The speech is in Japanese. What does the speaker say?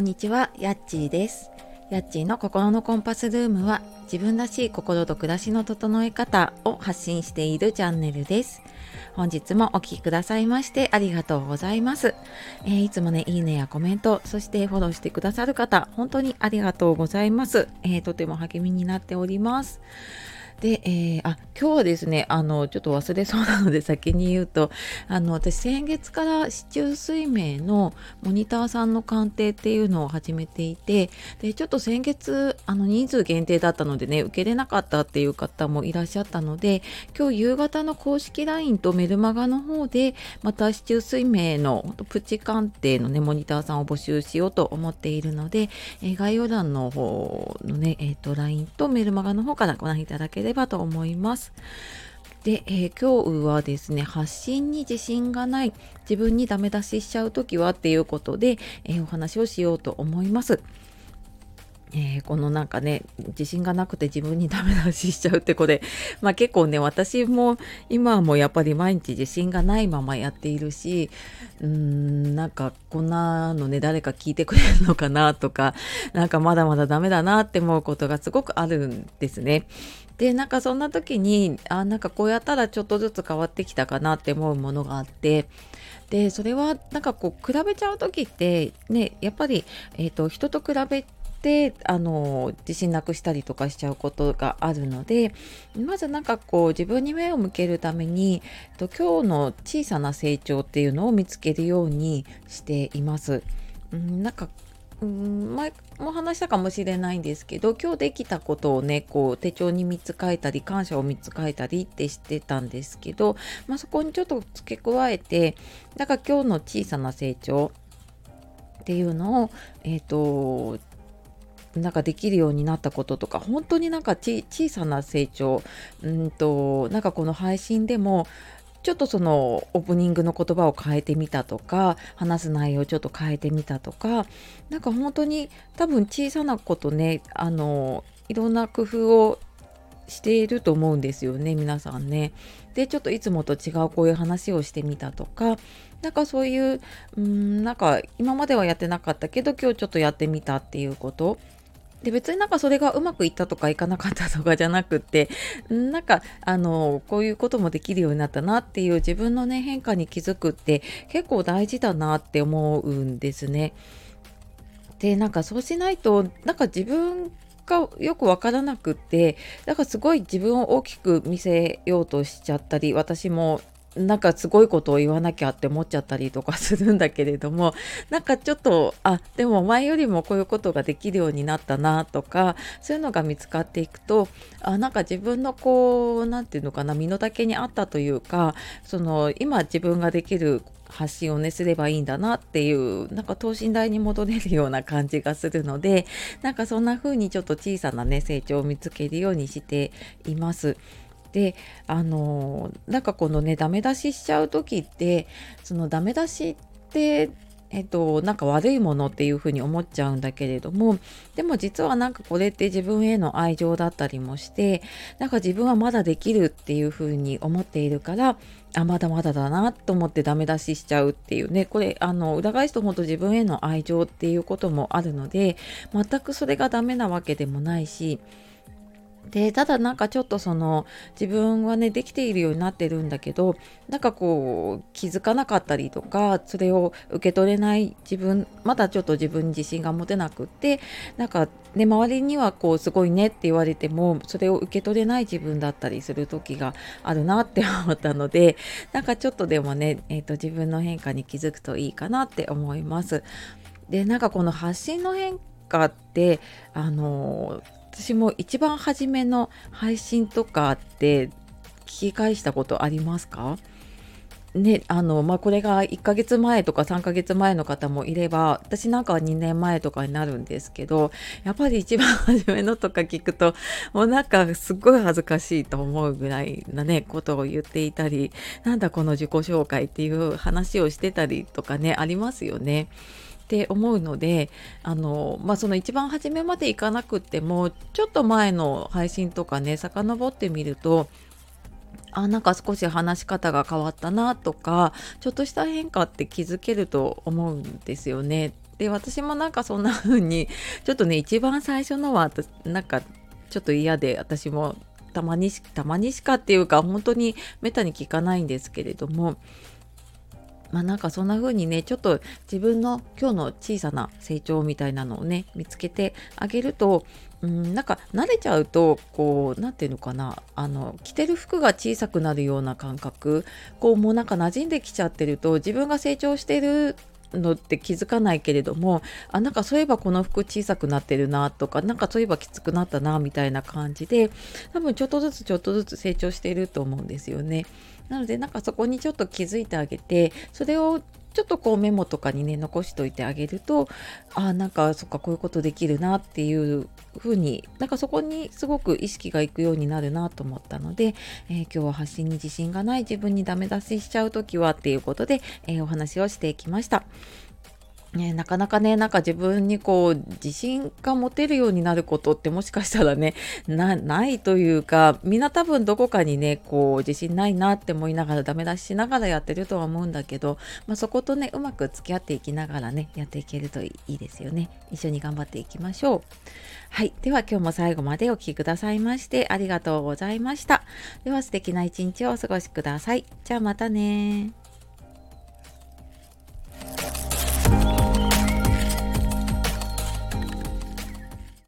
んにちは、やっちーです。やっちーの心のコンパスルームは自分らしい心と暮らしの整え方を発信しているチャンネルです。本日もお聴きくださいましてありがとうございます、えーいつもね、いいねやコメント、そしてフォローしてくださる方、本当にありがとうございます。えーとても励みになっております。で、えーあ今日はですねあのちょっと忘れそうなので先に言うとあの私先月から市中水明のモニターさんの鑑定っていうのを始めていてでちょっと先月あの人数限定だったのでね受けれなかったっていう方もいらっしゃったので今日夕方の公式 LINE とメルマガの方でまた市中水明のプチ鑑定のねモニターさんを募集しようと思っているので、えー概要欄の方のね、えー、と LINE とメルマガの方からご覧いただければばと思います。で、えー今日はですね発信に自信がない自分にダメ出ししちゃう時はっていうことで、えーお話をしようと思います。えーこのなんかね自信がなくて自分にダメ出ししちゃうってこれ、まあ、結構ね私も今はもうやっぱり毎日自信がないままやっているしうーんなんかこんなのね誰か聞いてくれるのかなとかなんかまだまだダメだなって思うことがすごくあるんですね。でなんかそんな時にあなんかこうやったらちょっとずつ変わってきたかなって思うものがあってでそれはなんかこう比べちゃう時ってねやっぱり、えー、と人と比べてあの自信なくしたりとかしちゃうことがあるのでまずなんかこう自分に目を向けるためにえっと今日の小さな成長っていうのを見つけるようにしています。うん、なんかうん前も話したかもしれないんですけど今日できたことをねこう手帳に3つ書いたり感謝を3つ書いたりってしてたんですけど、まあ、そこにちょっと付け加えてだか今日の小さな成長っていうのをえっ、となんかできるようになったこととか本当になんか小さな成長うんとなんかこの配信でもちょっとそのオープニングの言葉を変えてみたとか話す内容をちょっと変えてみたとかなんか本当に多分小さなことねあのいろんな工夫をしていると思うんですよね皆さんね。でちょっといつもと違うこういう話をしてみたとかなんかそういううんなんか今まではやってなかったけど今日ちょっとやってみたっていうことで別になんかそれがうまくいったとかいかなかったとかじゃなくってなんかあのこういうこともできるようになったなっていう自分のね変化に気づくって結構大事だなって思うんですね。でなんかそうしないとなんか自分がよくわからなくってだからすごい自分を大きく見せようとしちゃったり私もなんかすごいことを言わなきゃって思っちゃったりとかするんだけれども なんかちょっとあでも前よりもこういうことができるようになったなとかそういうのが見つかっていくとあなんか自分のこう何て言うのかな身の丈にあったというかその今自分ができる発信をねすればいいんだなっていうなんか等身大に戻れるような感じがするのでなんかそんな風にちょっと小さなね成長を見つけるようにしています。であのなんかこのねダメ出ししちゃう時ってそのダメ出しってえっと、なんか悪いものっていうふうに思っちゃうんだけれどもでも実はなんかこれって自分への愛情だったりもしてなんか自分はまだできるっていうふうに思っているからあまだまだだなと思ってダメ出ししちゃうっていうねこれあの裏返すと本当自分への愛情っていうこともあるので全くそれがダメなわけでもないしでただなんかちょっとその自分はねできているようになってるんだけどなんかこう気づかなかったりとかそれを受け取れない自分まだちょっと自分に自信が持てなくってなんかね周りにはこうすごいねって言われてもそれを受け取れない自分だったりする時があるなって思ったのでなんかちょっとでもね、えー、と自分の変化に気づくといいかなって思います。でなんかこの発信の変化ってあの私も一番初めの配信とかって聞き返したことありますか？ね、あのまあ、これが1ヶ月前とか3ヶ月前の方もいれば私なんかは2年前とかになるんですけどやっぱり一番初めのとか 聞くともうなんかすっごい恥ずかしいと思うぐらいなねことを言っていたりなんだこの自己紹介っていう話をしてたりとかねありますよね。って思うのであの、まあ、その一番初めまでいかなくってもちょっと前の配信とかね遡ってみるとあなんか少し話し方が変わったなとかちょっとした変化って気づけると思うんですよね。で私もなんかそんな風にちょっとね一番最初のはなんかちょっと嫌で私もたまにたまにしかっていうか本当にめったに聞かないんですけれどもまあなんかそんな風にねちょっと自分の今日の小さな成長みたいなのをね見つけてあげるとうんなんか慣れちゃうとこう何て言うのかなあの着てる服が小さくなるような感覚こうもうなんか馴染んできちゃってると自分が成長してるのって気づかないけれどもあなんかそういえばこの服小さくなってるなとかなんかそういえばきつくなったなみたいな感じで多分ちょっとずつちょっとずつ成長していると思うんですよね。なのでなんかそこにちょっと気づいてあげてそれをちょっとこうメモとかにね残しといてあげるとあなんかそっかこういうことできるなっていう風になんかそこにすごく意識がいくようになるなと思ったので、えー、今日は発信に自信がない自分にダメ出ししちゃう時はっていうことで、えー、お話をしていきました。ね、なかなかね、なんか自分にこう、自信が持てるようになることってもしかしたらね、な、ないというか、みんな多分どこかにね、こう、自信ないなって思いながらダメ出ししながらやってるとは思うんだけど、まあ、そことね、うまく付き合っていきながらね、やっていけるといいですよね。一緒に頑張っていきましょう。はい。では今日も最後までお聴きくださいましてありがとうございました。では素敵な一日をお過ごしください。じゃあまたね